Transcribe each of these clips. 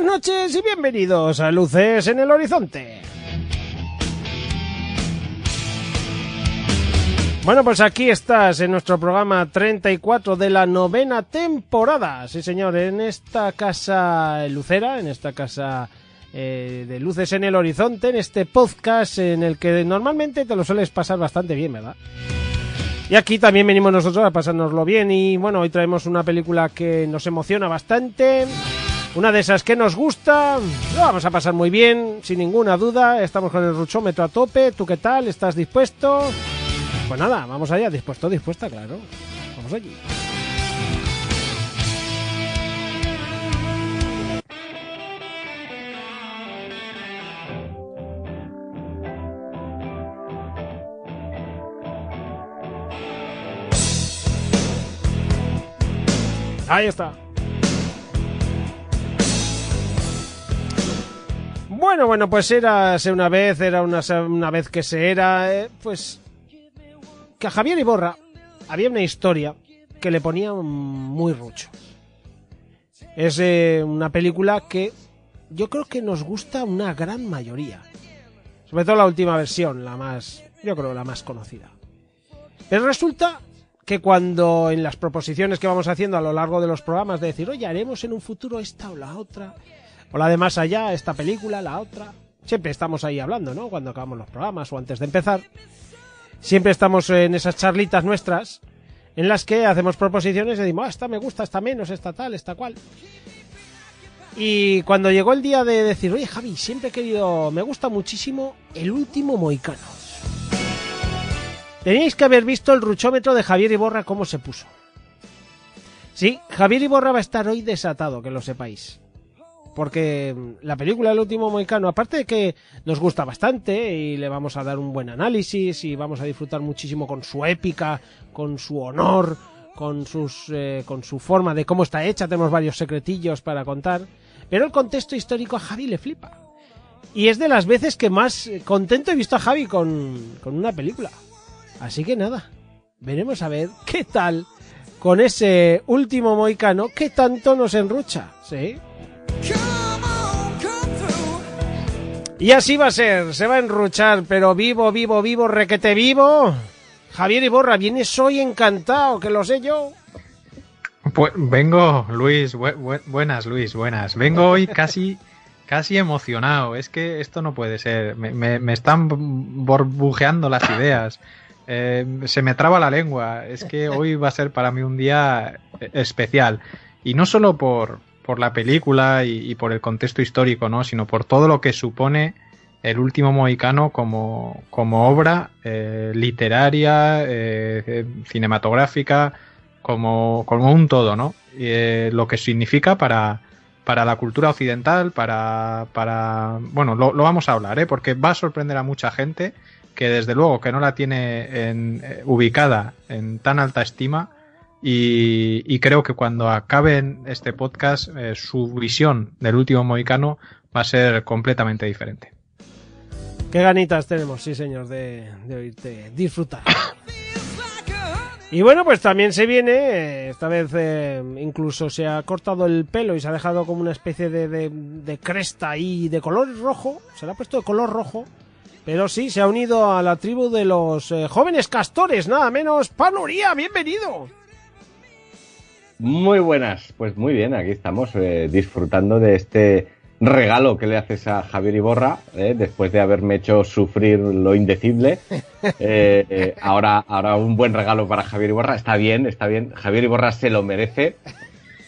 Buenas noches y bienvenidos a Luces en el Horizonte. Bueno, pues aquí estás en nuestro programa 34 de la novena temporada. Sí, señor, en esta casa lucera, en esta casa eh, de Luces en el Horizonte, en este podcast en el que normalmente te lo sueles pasar bastante bien, ¿verdad? Y aquí también venimos nosotros a pasárnoslo bien y bueno, hoy traemos una película que nos emociona bastante. Una de esas que nos gusta, lo vamos a pasar muy bien, sin ninguna duda. Estamos con el ruchómetro a tope. ¿Tú qué tal? ¿Estás dispuesto? Pues nada, vamos allá. Dispuesto, dispuesta, claro. Vamos allí. Ahí está. Bueno, bueno, pues era una vez, era una, una vez que se era, eh, pues que a Javier Iborra había una historia que le ponía muy rucho. Es eh, una película que yo creo que nos gusta una gran mayoría. Sobre todo la última versión, la más, yo creo, la más conocida. Pero resulta que cuando en las proposiciones que vamos haciendo a lo largo de los programas de decir, oye, haremos en un futuro esta o la otra, o la de más allá, esta película, la otra, siempre estamos ahí hablando, ¿no? Cuando acabamos los programas o antes de empezar, siempre estamos en esas charlitas nuestras en las que hacemos proposiciones y decimos, ah, esta me gusta, esta menos, esta tal, esta cual. Y cuando llegó el día de decir, oye Javi, siempre he querido, me gusta muchísimo el último Moicano. Teníais que haber visto el ruchómetro de Javier Iborra cómo se puso. Sí, Javier Iborra va a estar hoy desatado, que lo sepáis. Porque la película El último Moicano, aparte de que nos gusta bastante y le vamos a dar un buen análisis y vamos a disfrutar muchísimo con su épica, con su honor, con, sus, eh, con su forma de cómo está hecha, tenemos varios secretillos para contar. Pero el contexto histórico a Javi le flipa. Y es de las veces que más contento he visto a Javi con, con una película. Así que nada, veremos a ver qué tal con ese último moicano que tanto nos enrucha, ¿sí? Y así va a ser, se va a enruchar, pero vivo, vivo, vivo, requete vivo. Javier Iborra, vienes hoy encantado, que lo sé yo. Pues vengo, Luis, buenas, Luis, buenas. Vengo hoy casi, casi emocionado. Es que esto no puede ser. Me, están burbujeando las ideas. Eh, se me traba la lengua. Es que hoy va a ser para mí un día especial. Y no solo por, por la película y, por el contexto histórico, ¿no? Sino por todo lo que supone el último mohicano como, como obra eh, literaria, eh, cinematográfica, como, como un todo, ¿no? Eh, lo que significa para, para la cultura occidental, para, para bueno, lo, vamos a hablar, porque va a sorprender a mucha gente que desde luego que no la tiene en, ubicada en tan alta estima y, creo que cuando acaben este podcast, eh, su visión del último mohicano va a ser completamente diferente. Qué ganitas tenemos, sí señor, de, oírte disfrutar. Y bueno, pues también se viene, eh, esta vez eh, incluso se ha cortado el pelo y se ha dejado como una especie de, de, cresta ahí de color rojo, se le ha puesto de color rojo, pero sí, se ha unido a la tribu de los jóvenes castores, nada menos. Pablo bienvenido. Muy buenas, pues muy bien, aquí estamos eh, disfrutando de este regalo que le haces a Javier Iborra, ¿eh? después de haberme hecho sufrir lo indecible. Eh, eh, ahora, ahora un buen regalo para Javier Iborra. Está bien, está bien. Javier Iborra se lo merece.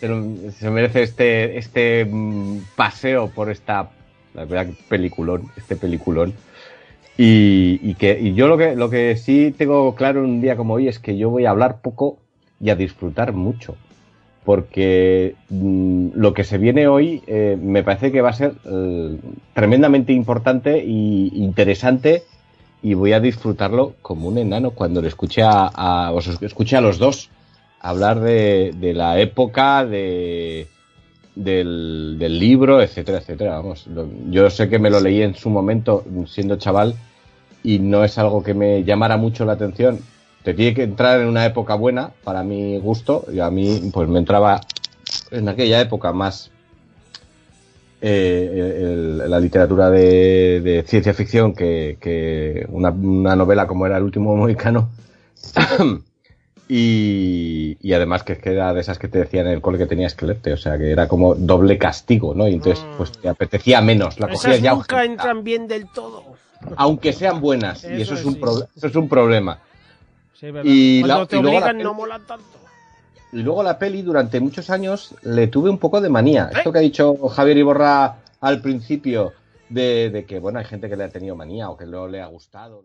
Se, lo- se merece este, este mm, paseo por esta la verdad, peliculón, este peliculón. Y, y que y yo lo que, lo que sí tengo claro en un día como hoy es que yo voy a hablar poco y a disfrutar mucho porque mm, lo que se viene hoy eh, me parece que va a ser eh, tremendamente importante e interesante y voy a disfrutarlo como un enano cuando le escuche a, a- os escuche a los dos hablar de, de la época de del, del libro, etcétera, etcétera. Vamos, lo- yo sé que me lo leí en su momento siendo chaval y no es algo que me llamara mucho la atención. Te tiene que entrar en una época buena, para mi gusto, y a mí pues me entraba en aquella época más eh, el- la literatura de, de ciencia ficción que, que una, una novela como era El último mohicano. y, y además que era de esas que te decían en el cole que tenías que leerte, o sea que era como doble castigo, ¿no? Y entonces pues te apetecía menos, la cogías ya nunca entran bien del todo. aunque sean buenas, y Eso eso es un, sí. eso es un problema. Sí, es verdad. Y Cuando la- te y luego la peli- no mola tanto. Y luego la peli, durante muchos años, le tuve un poco de manía. Esto que ha dicho Javier Iborra al principio, de, de que, bueno, hay gente que le ha tenido manía o que no le ha gustado.